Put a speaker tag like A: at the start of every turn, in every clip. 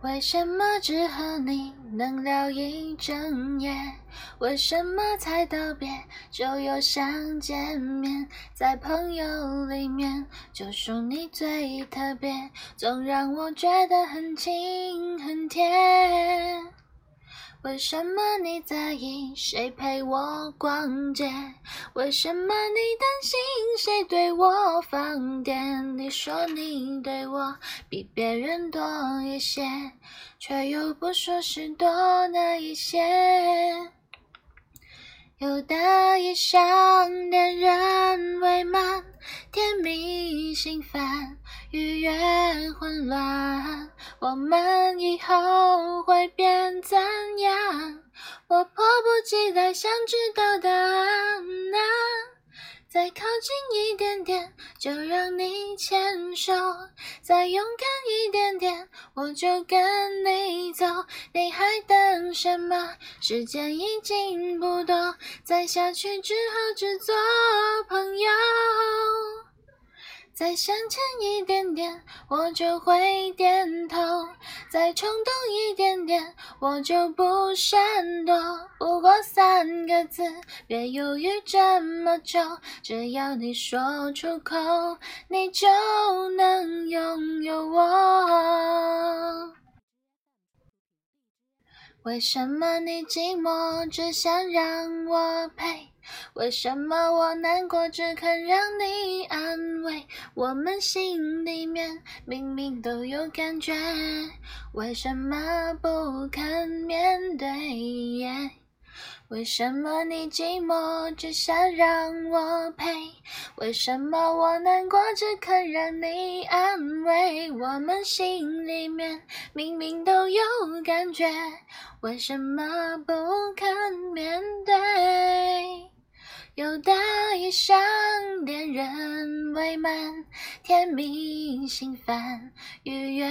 A: 为什么只和你能聊一整夜？为什么才道别就又想见面？在朋友里面，就属你最特别，总让我觉得很亲很甜。为什么你在意谁陪我逛街？为什么你担心谁对我放电？你说你对我比别人多一些，却又不说是多哪一些。有的一想恋人未满，甜蜜心烦，愉悦混乱。我们以后会变怎样？我迫不及待想知道答案啊！再靠近一点点，就让你牵手；再勇敢一点点，我就跟你走。你还等什么？时间已经不多，再下去只好只做朋友。再向前一点点，我就会点头；再冲动一点点，我就不闪躲。不过三个字，别犹豫这么久，只要你说出口，你就能拥有我。为什么你寂寞，只想让我陪？为什么我难过只肯让你安慰？我们心里面明明都有感觉，为什么不肯面对？为什么你寂寞只想让我陪？为什么我难过只肯让你安慰？我们心里面明明都有感觉，为什么不肯面对？有的上恋人未满，甜蜜心烦，愉悦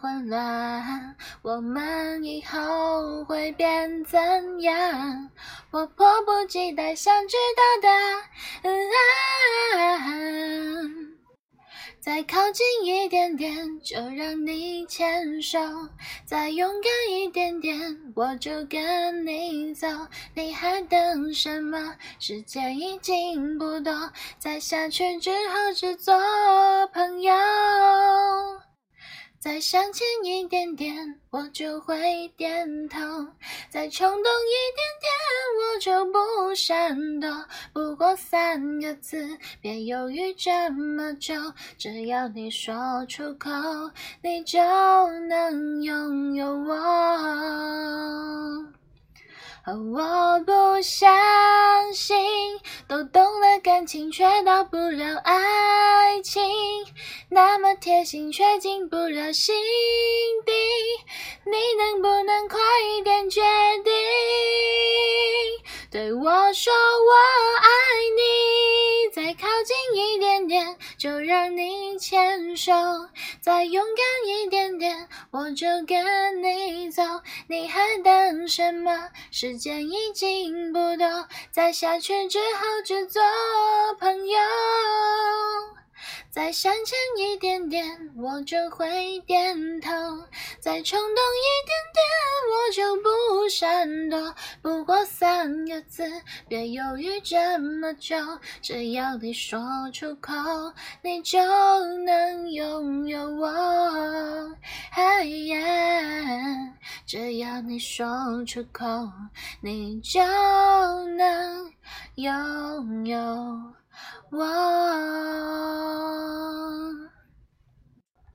A: 混乱。我们以后会变怎样？我迫不及待想知道答案。再靠近一点点，就让你牵手；再勇敢一点点，我就跟你走。你还等什么？时间已经不多，再下去只好只做朋友。再向前一点点，我就会点头；再冲动一点点，我就不闪躲。不过三个字，别犹豫这么久，只要你说出口，你就能拥有我。我不相信，都懂了感情，却到不了爱情。那么贴心，却进不了心底。你能不能快一点决定？对我说我就让你牵手；再勇敢一点点，我就跟你走。你还等什么？时间已经不多，再下去只好只做朋友。再向前一点点，我就会点头；再冲动一点点，我就不闪躲。不过三个字，别犹豫这么久，只要你说出口，你就能拥有我。只要你说出口，你就能拥有我。